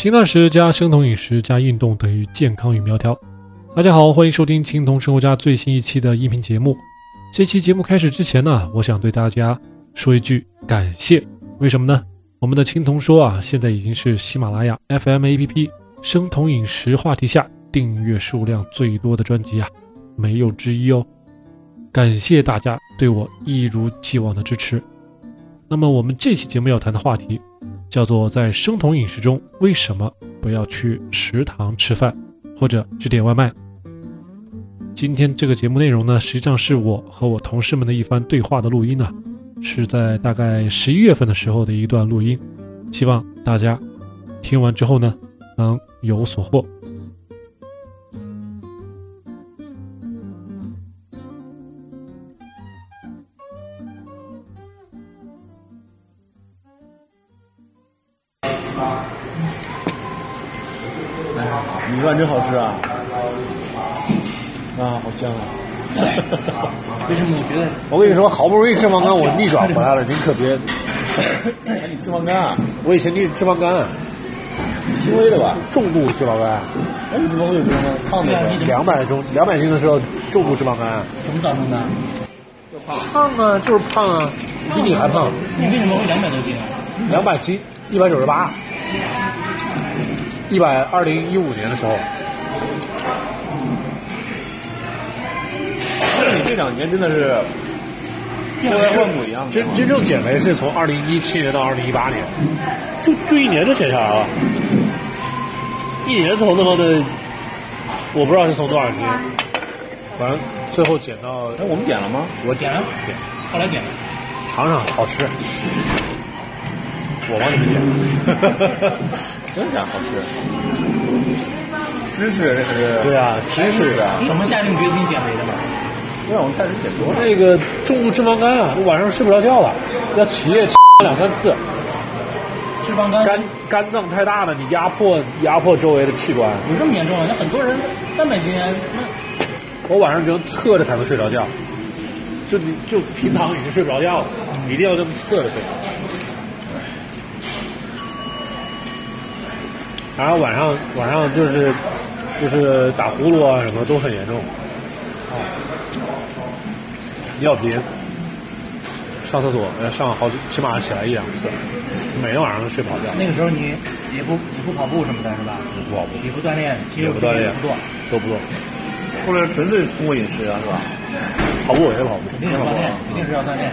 轻断食加生酮饮食加运动等于健康与苗条。大家好，欢迎收听青铜生活家最新一期的音频节目。这期节目开始之前呢，我想对大家说一句感谢。为什么呢？我们的青铜说啊，现在已经是喜马拉雅 FM APP 生酮饮食话题下订阅数量最多的专辑啊，没有之一哦。感谢大家对我一如既往的支持。那么我们这期节目要谈的话题，叫做在生酮饮食中为什么不要去食堂吃饭，或者去点外卖。今天这个节目内容呢，实际上是我和我同事们的一番对话的录音呢，是在大概十一月份的时候的一段录音，希望大家听完之后呢，能有所获。跟你说，好不容易脂肪肝我逆转回来了，您可别。哎，你脂肪肝啊？我以前你脂肪肝，轻微的吧，重度脂肪肝。哎，你怎么会有脂肪肝？胖的时候，两百中两百斤的时候，重度脂肪肝。怎么造成的？胖啊，就是胖啊，比你还胖。你为什么会两百多斤啊？两百斤，一百九十八，一百二零一五年的时候。你这两年真的是变为换骨一样真真正减肥是从二零一七年到二零一八年，就就一年就减下来了，一年从他妈的，我不知道是从多少斤，反正最后减到，哎，我们点了吗？我点了，点，后来点了，尝尝好吃，我帮你们点，真假好吃，芝士这可是。对啊，芝士啊，怎么下定决心减肥的嘛？对啊，我们菜是减多了。那个重度脂肪肝啊，我晚上睡不着觉了，要起夜起两三次。脂肪肝肝肝脏太大了，你压迫压迫周围的器官。有这么严重啊？那很多人三百斤，那我晚上只能侧着才能睡着觉，就你就平躺已经睡不着觉了，一定要这么侧着睡。然后晚上晚上就是就是打呼噜啊什么都很严重。尿频，上厕所要上好几，起码起来一两次，每天晚上都睡不好觉。那个时候你也不也不跑步什么的，是吧？不跑步，也不锻炼，也不锻炼，不做，都不做。后来纯粹通过饮食啊，是吧？跑步我也跑步，肯定是锻炼，肯定是要锻炼。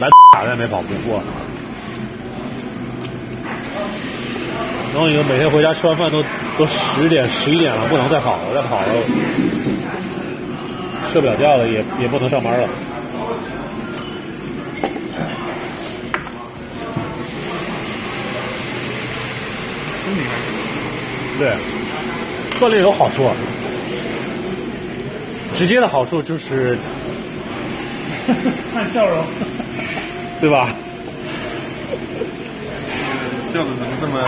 来打也没跑步过。然后你们每天回家吃完饭都都十点十一点了，不能再跑了，再跑了。睡不了觉了，也也不能上班了。身体对，锻炼有好处，直接的好处就是 看笑容，对吧？笑的怎么这么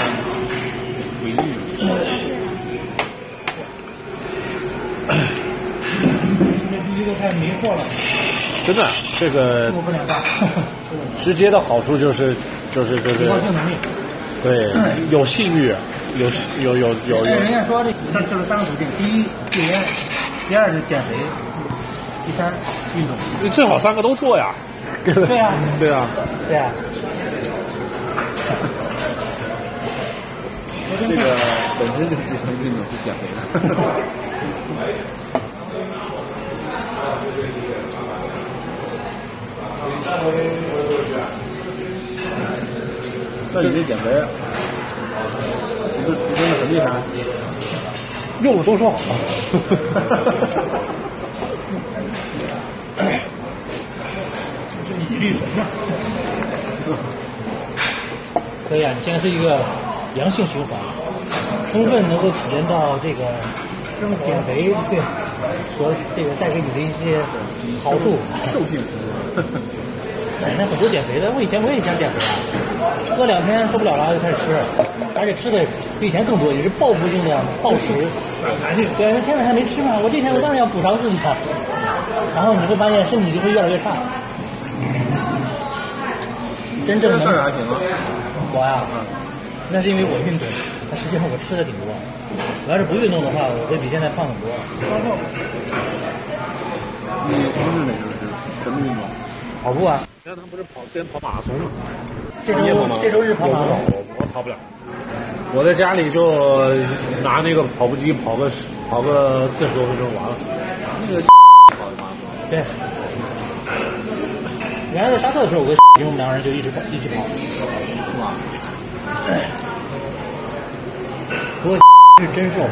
诡异？太没货了，真的，这个我不两大，直接的好处就是就是就是提高性能力。对有信誉，有有有有哎，人家说这三就是三个途径：第一戒烟，第二是减肥，第三运动。你最好三个都做呀。对呀 对啊，对呀、这个本身就是这项运动是减肥的。那你这减肥，你这你真的很厉害。用了都说好。你绿神呐。可以啊，你现在是一个良性循环，充分能够体验到这个减肥对所这个带给你的一些好处。兽性哎，那很多减肥的，我以前我也想减肥啊，喝两天受不了了就开始吃，而且吃的比以前更多，也是报复性的暴食。对，对，现在还没吃嘛，我这天我当然要补偿自己啊。然后你会发现身体就会越来越差。真正能个儿还行啊。我呀，那是因为我运动，那实际上我吃的挺多。我要是不运动的话，我会比现在胖很多。你从事哪个是什么运动？跑步啊，你看他不是跑之前跑马拉松吗？这周你也跑吗这周日跑马拉松，我我跑不了，我在家里就拿那个跑步机跑个十跑个四十多分钟完了。那个跑的马拉松，对。原来在沙特的时候，我跟 我们两个人就一直跑，一起跑。是吧？不过 是真瘦，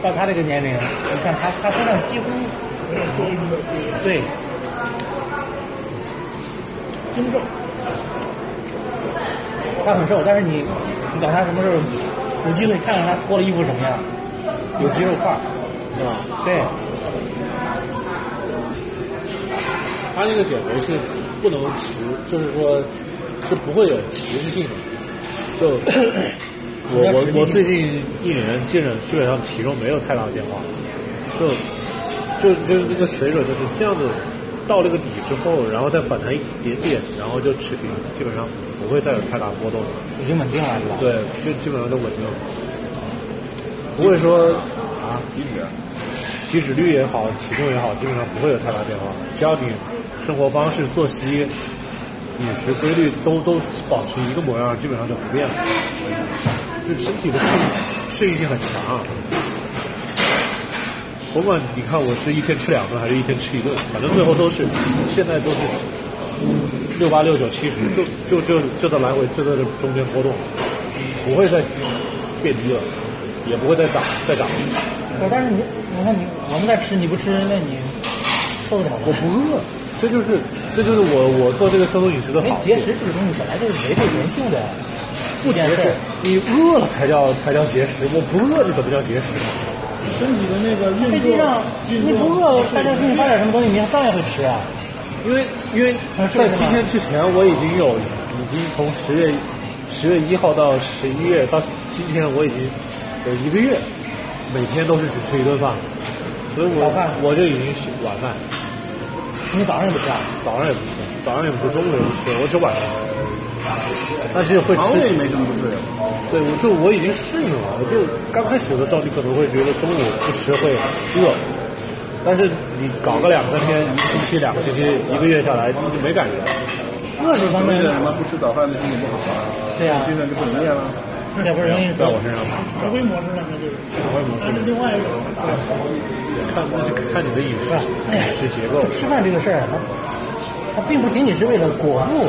到他这个年龄，你看他他身上几乎对真瘦，他很瘦，但是你你等他什么时候有机会看看他脱了衣服什么样，有肌肉块儿，是吧？对，他那个减肥是不能持，就是说是不会有持续性的。就 我我我最近一年基本基本上体重没有太大的变化，就就就是那个水准就是这样子，到那个底之后，然后再反弹一点点，然后就持平，基本上不会再有太大波动了。已经稳定了是吧？对，就基本上都稳定了，不会说啊体脂，体脂率也好，体重也好，基本上不会有太大变化。只要你生活方式、作息、饮食规律都都保持一个模样，基本上就不变了。就身体的适应适应性很强。甭管你看我是一天吃两顿还是一天吃一顿，反正最后都是现在都是六八六九七十，就就就就在来回就在这中间波动，不会再变低了，也不会再涨再涨。不是，但是你你看你我们在吃你不吃，那你受得了吗？我不饿，这就是这就是我我做这个生酮饮食的好处。因为节食这个东西本来就是违背人性的不节食，你饿了才叫才叫节食，我不饿你怎么叫节食？身体的那个运飞机上动，运你不饿，大家给你发点什么东西，你照样会吃啊。因为因为在今天之前，我已经有已经从十月十月一号到十一月到今天，我已经有一个月，每天都是只吃一顿饭，所以我早饭我就已经是晚饭，你早上也不吃啊？早上也不吃，早上也不吃，中午也不吃，我只晚上吃。但是会吃肠胃没什么不对。对，我就我已经适应了。我就刚开始的时候，你可能会觉得中午不吃会饿，但是你搞个两三天、一个星期、两个星期、一个月下来，你就没感觉。饿这方面那个什么不吃早饭的身体不好啊，对呀、现在就不营业了。这不是容易在我身上，常规模式了，那就是常规模式，另外一种。看那就看你的饮食饮食结构，吃饭这个事儿，它它并不仅仅是为了果腹，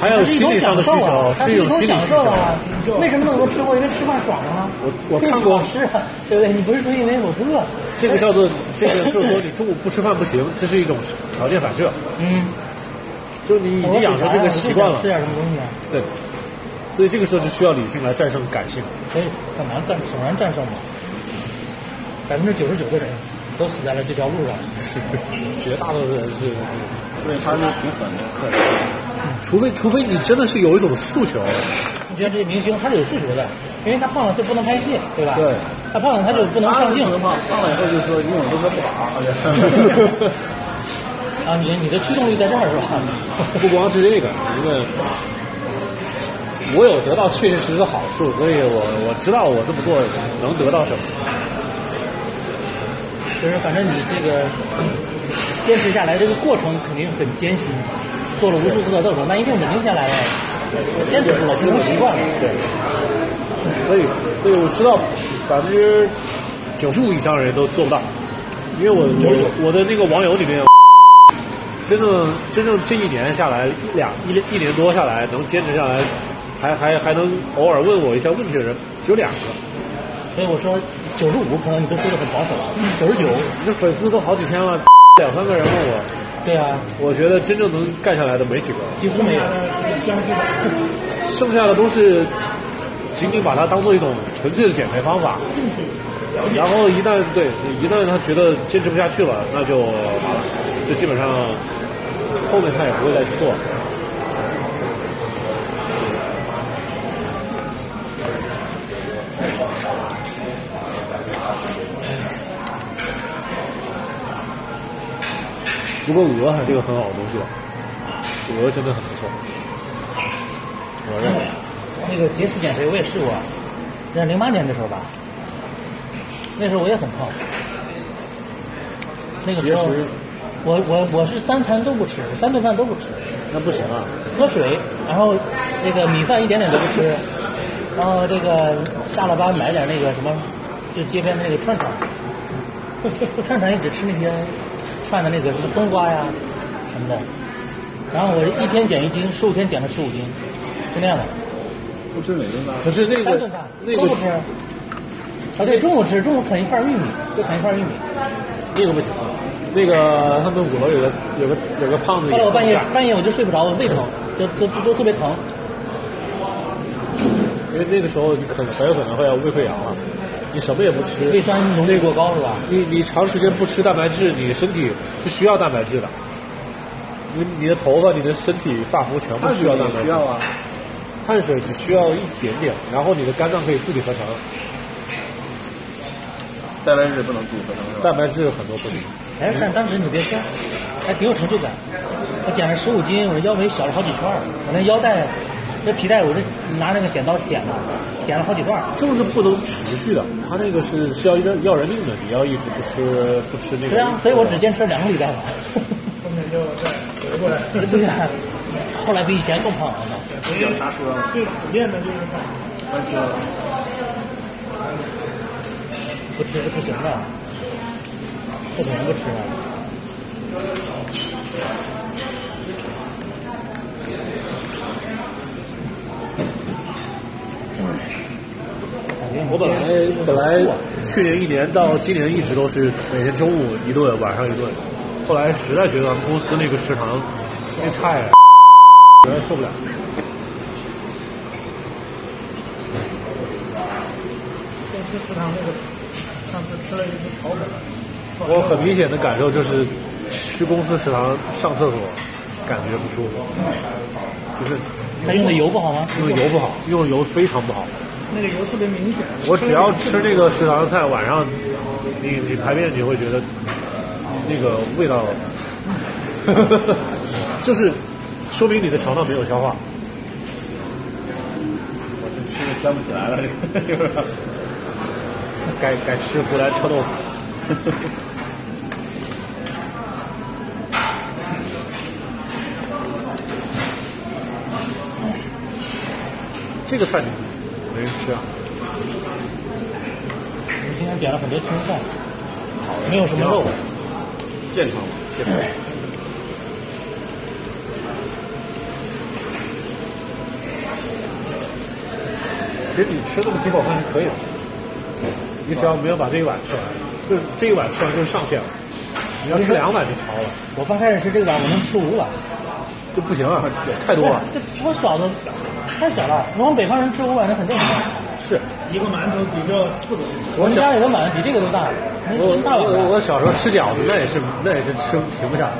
还有一种心理上的需享受啊求，，它是一种是一种心理需求。享受啊。为什么那么多吃货因为吃饭爽了呢？我我看过 是啊，对不对？你不是说因为我不饿，这个叫做这个就是说你中午不吃饭不行，这是一种条件反射，嗯，就是你已经养成这个习惯了吃。点什么东西啊？对，所以这个时候就需要理性来战胜感性。所以很难战很难战胜嘛。百分之九十九的人都死在了这条路上。是，绝大多数人是，对，他是挺狠的，狠。除非除非你真的是有一种诉求，你觉得这些明星他是有诉求的，因为他胖了就不能拍戏，对吧？对，他胖了他就不能上镜胖，胖了以后就说游泳都说不好。啊。你你的驱动力在这儿是吧？不光是这个，因为我有得到确确实实的好处，所以我我知道我这么做能得到什么。就是反正你这个坚持下来，这个过程肯定很艰辛，做了无数次的斗争，那一定稳定下来了，坚持住了，形成习惯了。对，所以所以我知道百分之九十五以上的人都做不到，因为我我我的那个网友里面，真正真正这一年下来，一两一一年多下来能坚持下来，还还还能偶尔问我一下问题的人，只有两个。所以我说九十五可能你都说的很保守了，九十九，你这粉丝都好几千了，两三个人问我，对啊，我觉得真正能干下来的没几个，几乎没有。剩下的都是仅仅把它当做一种纯粹的减肥方法。然后一旦对一旦他觉得坚持不下去了，那就完了，就基本上后面他也不会再去做。不过鹅还是一个很好的东西吧，鹅真的很不错，我认为。那个节食减肥我也试过，在零八年的时候吧，那时候我也很胖。那个时候节食，我我我是三餐都不吃，三顿饭都不吃，那不行啊，喝水，然后那个米饭一点点都不吃，然后这个下了班买点那个什么，就街边的那个串串，串串也只吃那些串的那个什么冬瓜呀什么的，然后我一天减一斤，十五天减了十五斤，就那样的，不吃哪顿饭？可是那个三顿饭那个都不吃。啊，对，中午吃，中午啃一块玉米，就啃一块玉米。那个不行啊，那个他们五楼有个有个有个胖子，后来我半夜半夜我就睡不着，我胃疼，都都都都特别疼。因为那个时候你可能很有可能会要胃溃疡了，你什么也不吃，胃酸浓度过高是吧？你你长时间不吃蛋白质，你身体是需要蛋白质的。你你的头发、你的身体发肤全部需要蛋白质，需要啊。碳水只需要一点点，然后你的肝脏可以自己合成，蛋白质不能自己合成是吧？蛋白质很多不行。哎，但当时你别说，还挺有成就感。我减了十五斤，我的腰围小了好几圈，我那腰带、那皮带，我这拿那个剪刀剪了，剪了好几段儿。就是不能持续的，它那个是是要人要人命的，你要一直不吃不吃那个。对啊，所以我只坚持了两个礼拜吧。后面就再回过来。对呀，后来比以前更胖了嘛。脚刹车了，最普遍的就是啥？刹车了。不吃是不行的，不可能不吃啊。我本来本来去年一年到今年一直都是每天中午一顿，晚上一顿。后来实在觉得公司那个食堂那菜啊，实在受不了。公司食堂那个，上次吃了一次炒粉，我很明显的感受就是，去公司食堂上厕所感觉不舒服，就是他用的油不好吗？用的油不好，用的油非常不好。那个油特别明显。我只要吃这个食堂的菜，晚上你你排便你会觉得那个味道，就是说明你的肠道没有消化。我这吃的香不起来了，这个该该吃湖南臭豆腐。这个菜没人吃啊，我们今天点了很多青菜，没有什么肉。健康嘛，健康。其实你吃这么几口饭是可以的，你只要没有把这一碗吃完，就是这一碗吃完就是上限了。你要吃两碗就超了，我刚开始吃这个碗，我能吃五碗。就不行啊，太多了。这多小的，太小了。我们北方人吃五碗那很正常。是，一个馒头抵着四个。我们家里的碗比这个都大，我我我小时候吃饺子，那也是那也是吃停不下来。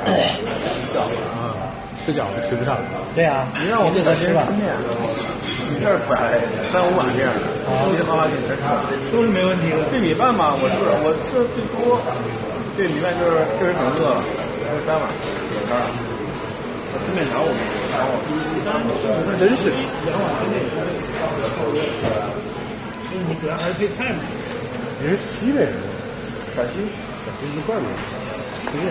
饺子啊，吃饺子吃不下来。对啊、你让我给他吃吧。你这儿摆三五碗这样的，稀里哗啦给全吃了。都是没问题的。这米饭嘛，我是我吃的最多，这米饭就是确实挺饿了，吃三碗有摊儿。我吃面条我没吃，然后那真是，你主要还是配菜嘛。你是西北人，陕西陕西是怪不得，推荐。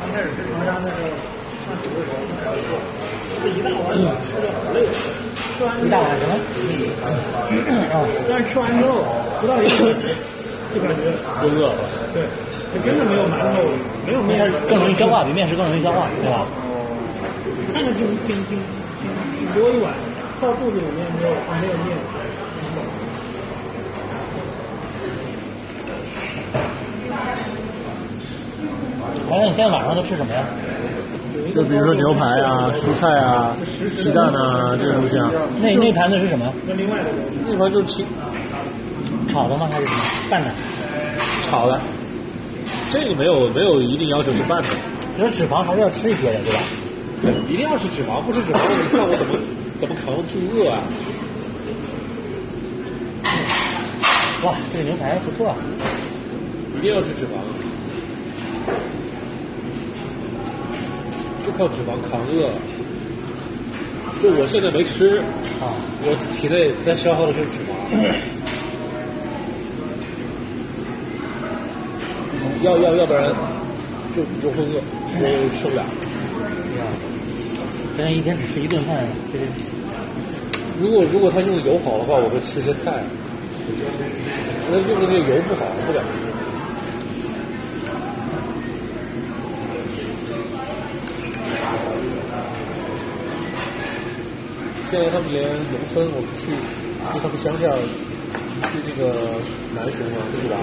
刚开始吃长沙那个上学的时候，这一大碗吃的好累，吃完一大碗什么？但是吃完之后不到一个，就感觉又饿了，对，真的没有馒头，没有面面食更容易消化，比面食更容易消化，对吧？看着挺挺挺挺挺多一碗，到肚子里面没有没有面。哎，那你现在晚上都吃什么呀？就比如说牛排啊、蔬菜啊、鸡蛋啊这些东西啊，那那盘子是什么？那另外的那盘就是清炒的吗？还是什么？拌的？炒的，这个没有没有一定要求是拌的，就是脂肪还是要吃一些的，对吧？一定要是脂肪，不吃脂肪，你看我怎么怎么扛住饿啊？哇，这个牛排不错啊！一定要吃脂肪，就靠脂肪扛饿。就我现在没吃啊，我体内在消耗的就是脂肪。要要要不然就就会饿，就受不了。现在一天只吃一顿饭，这个如果如果他用的油好的话，我会吃些菜。那用的这个油不好，我不敢吃。现在他们连农村，我们去去他们乡下，去那个南雄啊去玩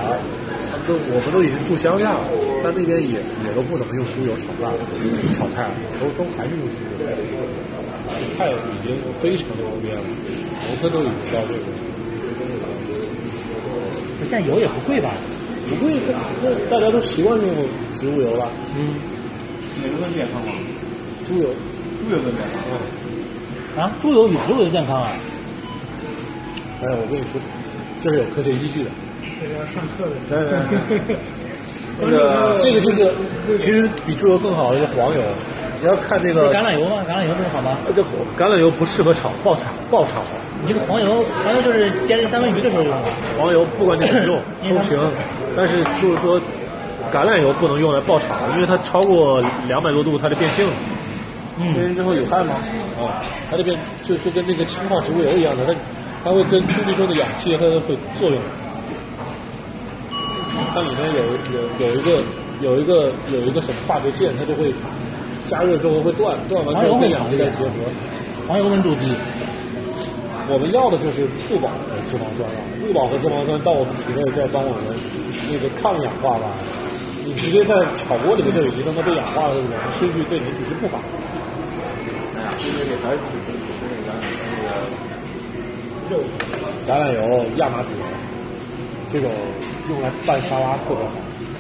都我们都已经住乡下了，但那边也也都不怎么用猪油炒饭、炒菜，都都还是用猪油。菜已经非常的普遍了，农村都已经到这个。现在油也不贵吧？不贵，那大家都习惯用植物油了。嗯，哪个更健康吗？猪油，猪油更健康。啊，猪油比植物油健康啊？哎，我跟你说，这是有科学依据的。这个要上课的。对对对。那个这个就是，其实比猪油更好的是黄油。你要看那个橄榄油吗？橄榄油不是好吗？这橄榄油不适合炒爆炒爆炒。你这个黄油，黄油就是煎三文鱼的时候用的。黄油不管你怎么用 都行，但是就是说，橄榄油不能用来爆炒，因为它超过两百多度，它就变性了。嗯，变性之后有害吗？啊，它这边就就跟那个氢化植物油一样的，它它会跟空气中的氧气它会作用。它里面有有有一个有一个有一个什么化学键，它就会加热之后会断，断完之后会氧气再结合。黄油温度低。我们要的就是不饱和脂肪酸了，不饱和脂肪酸到我们体内再帮我们那个抗氧化吧。你直接在炒锅里面就已经让它被氧化了，对不对？吃进去对你体是不好。哎呀，这个还是吃吃那个那个肉、橄榄油、亚麻籽油，这种用来拌沙拉特别好。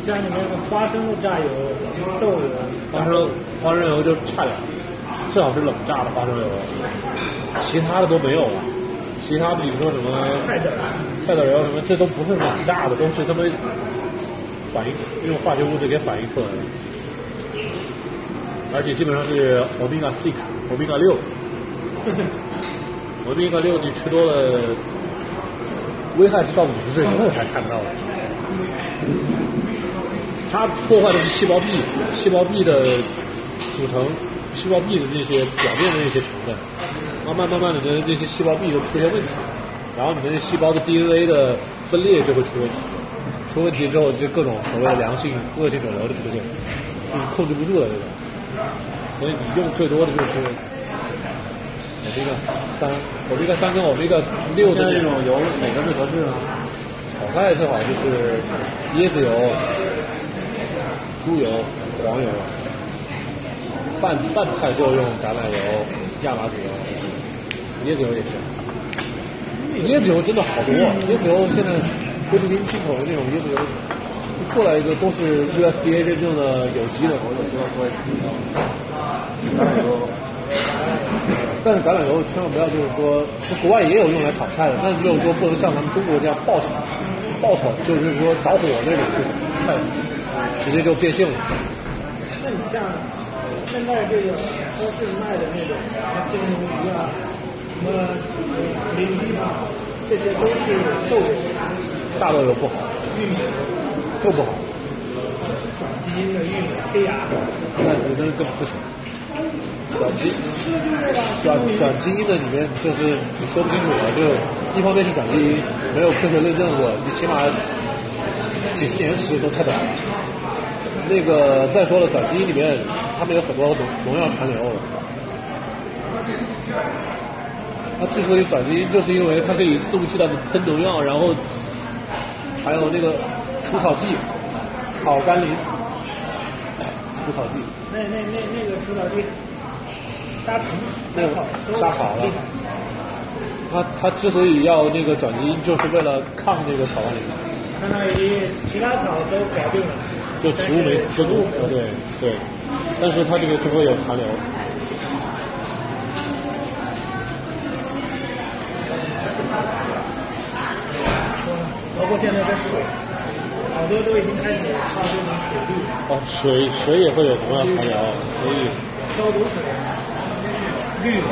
像你那个花生的榨油、豆油，花生花生油就差点，最好是冷榨的花生油，其他的都没有了。其他的比如说什么菜籽、菜籽油什么，这都不是冷榨的，都是他们反应用化学物质给反应出来的，而且基本上是欧米伽 six、欧米伽六，欧米伽六你吃多了，危害是到五十岁之后才看到的。它破坏的是细胞壁，细胞壁的组成，细胞壁的那些表面的那些成分。慢慢慢慢的，那那些细胞壁就出现问题，然后你的细胞的 DNA 的分裂就会出问题，出问题之后就各种所谓的良性、恶性肿瘤的出现，就是控制不住的这种。所以你用最多的就是欧米伽三、欧米伽三跟欧米伽六的这种油哪个最合适呢？炒菜最好就是椰子油、猪油、黄油，拌拌菜就用橄榄油、亚麻籽油。椰子油也行，椰子油真的好多。椰子油现在菲律宾进口的那种椰子油，过来一个都是 USDA 认证的有机的。我有知道说橄榄油，但是橄榄油千万不要就是说，国外也有用来炒菜的，但是就是说不能像咱们中国这样爆炒，爆炒就是说着火那种不行，太直接就变性了。那你像现在这个超市卖的那种像金龙鱼啊。什么福林米啊，这些都是豆油，大豆油不好，玉米都不好，转基因的玉米、黑芽，那你那更不行。转基转转基因的里面就是你说不清楚了，就一方面是转基因没有科学论证过，你起码几十年时间都太短了。那个再说了，转基因里面他们有很多农农药残留。它之所以转基因，就是因为它可以肆无忌惮的喷农药，然后还有那个除草剂、草甘膦、除草剂。那那那那个除草剂杀虫、那杀草杀草了厉害。它它之所以要那个转基因，就是为了抗那个草甘膦，相当于其他草都搞定了，就植物没植物对对，但是它这个就会有残留。包括现在的水，好多都已经开始靠这种水利哦，水水也会有同样残留，所以消毒水。绿的，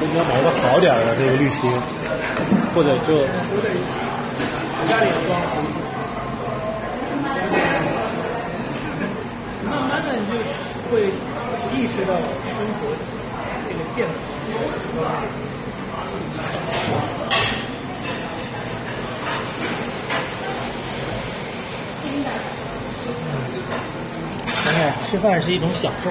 你要买一个好点儿的这个滤芯，或者就家里也装了。慢慢的你就会意识到生活这个健康。现在吃饭是一种享受，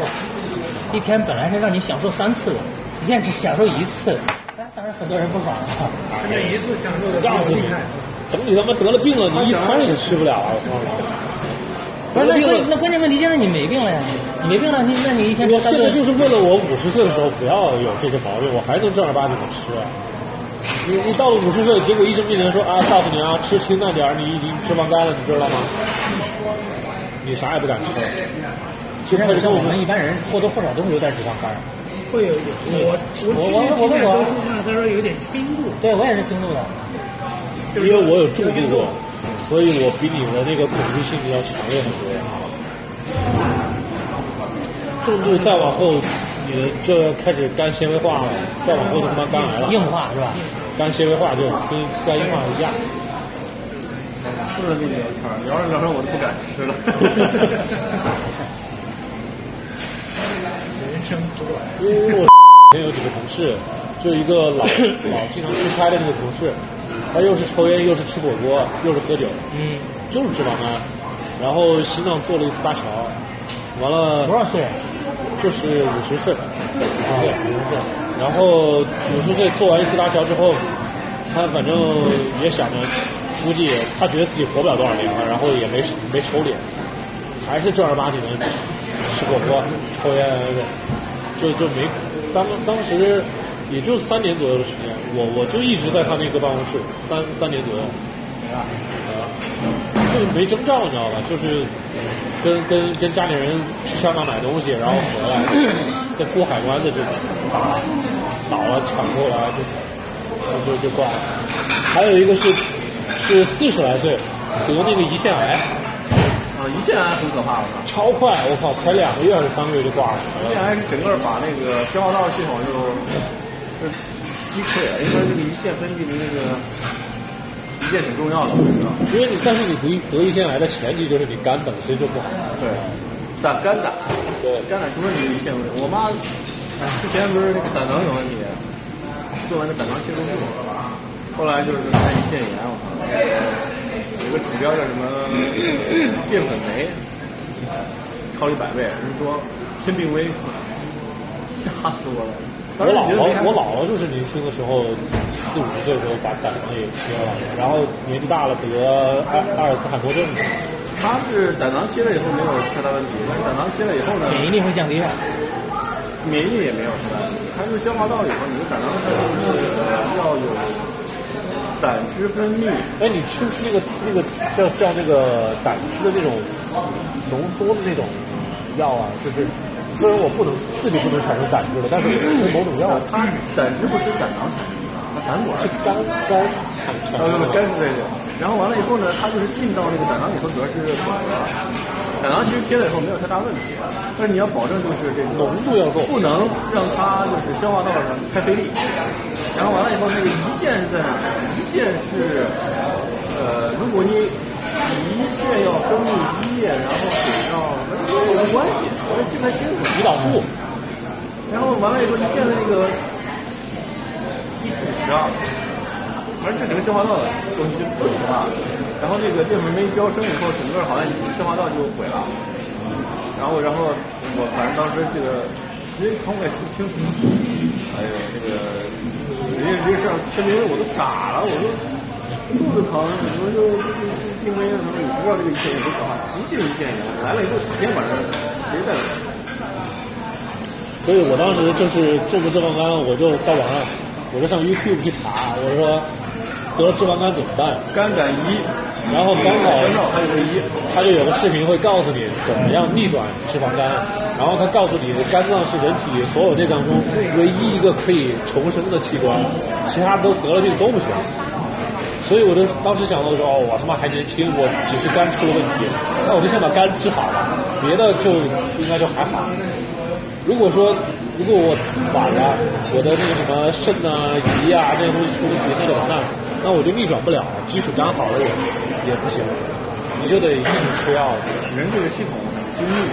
一天本来是让你享受三次的，你现在只享受一次。哎，当然很多人不爽啊。那一次享受的要死你，等你他妈得了病了，你一餐也吃不了了。不是，那关那关键问题现在你没病了呀，你没病了，你那你一天我现在就是为了我五十岁的时候不要有这些毛病，我还能正儿八经的吃。你你到了五十岁，结果医生面前说啊，告诉你啊，吃清淡点儿，你已经脂肪肝了，你知道吗？你啥也不敢吃。其实像我们一般人或多或少都会有点脂肪肝。会有一点。我我我我我我之前体检都是看他说有点轻度，对我也是轻度的。因为我有重度过，所以我比你的那个恐惧性要强烈很多。重度再往后，你的这开始肝纤维化了，再往后就他妈肝癌了。硬化是吧？肝纤维化就跟肝硬化一样。说着跟你聊天儿，聊着聊着我都不敢吃了。人生苦短。因为我前有几个同事，就一个老 老经常出差的那个同事，他又是抽烟，又是吃火锅，又是喝酒，嗯，就是脂肪肝，然后心脏做了一次搭桥，完了多少岁？就是五十岁，五十岁，五十岁，然后五十岁做完一次搭桥之后，他反正也想着，估计他觉得自己活不了多少年了，然后也没没收敛，还是正儿八经的吃火锅、抽烟，就就没当当时也就三年左右的时间，我我就一直在他那个办公室，三三年左右，没了，呃，就没征兆，你知道吧？就是跟跟跟家里人去香港买东西，然后回来，在过海关的就打倒了，抢过来就就就挂了。还有一个是是四十来岁得那个胰腺癌，啊，胰腺癌很可怕，我靠！超快，我靠，才两个月还是三个月就挂了。胰腺癌是整个把那个消化道系统就就击溃了，因为那个胰腺分泌的那个胰腺挺重要的，我知道。因为你但是你得得胰腺癌的前提就是你肝本身就不好。对，胆肝胆，对，肝胆出问题，胰腺问题。我妈之前不是那个胆囊有问题，做完那胆囊切除术，后来就是看胰腺炎，我操，有个指标叫什么淀粉酶，超一百倍，人说千病危，吓死我了。我姥姥，我姥姥就是年轻的时候，四五十岁的时候把胆囊也切了，然后年纪大了得阿阿尔茨海默症。他是胆囊切了以后没有太大问题，但是胆囊切了以后呢，免疫力会降低啊。免疫力也没有太大问题。它是消化道以后，你的胆囊它就是要有胆汁分泌，哎，你吃不吃那个那个叫叫那个胆汁的那种浓缩的那种药啊？就是虽然我不能自己不能产生胆汁了，但是我吃某种药，它胆汁不是胆囊产生的，它胆管是肝肝产生的。肝是这个。然后完了以后呢，它就是进到那个胆囊里头，主要是管的。胆囊其实切了以后没有太大问题，但是你要保证就是这个浓度要够不能让它就是消化道上太费力。然后完了以后，那个胰腺是在哪儿？胰腺是呃，如果你胰腺要分泌胰液，然后给到有无关系，我也记不太清楚。胰岛素，然后完了以后，胰腺的那个一堵上，反正这整个消化道的东西就不行了。然后那个淀粉酶飙升以后，整个好像消化道就毁了。然后，然后我反正当时这个时间长我也记不清楚。哎呦，这个人家这事儿证明我都傻了，我说肚子疼，什么就就是病危了什么，你不知道这个胰腺炎多可怕，急性胰腺炎来了以后几天晚上谁在？所以我当时就是重度脂肪肝，我就到网上，我就上 YouTube 去查，我说得脂肪肝怎么办？肝胆胰，然后刚好还有个胰，他就有个视频会告诉你怎么样逆转脂肪肝，然后他告诉你肝脏是人体所有内脏中唯一一个可以重生的器官，其他都得了病都不行。所以我就当时想到说，哦，我他妈还年轻，我只是肝出了问题，那我就先把肝治好了，别的就应该就还好。如果说如果我晚了，我的那个什么肾啊、胰啊这些东西出问题，那就完蛋，那我就逆转不了，基础肝好了也也不行，你就得一直吃药。人这个系统很精密，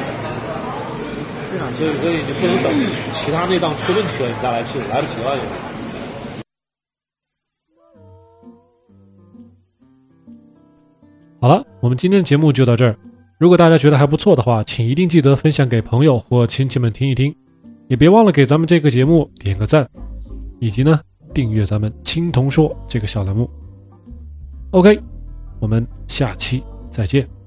非常所以所以你不能等其他内脏出问题了你再来治，来不及了好了，我们今天的节目就到这儿。如果大家觉得还不错的话，请一定记得分享给朋友或亲戚们听一听，也别忘了给咱们这个节目点个赞，以及呢订阅咱们“青铜说”这个小栏目。OK，我们下期再见。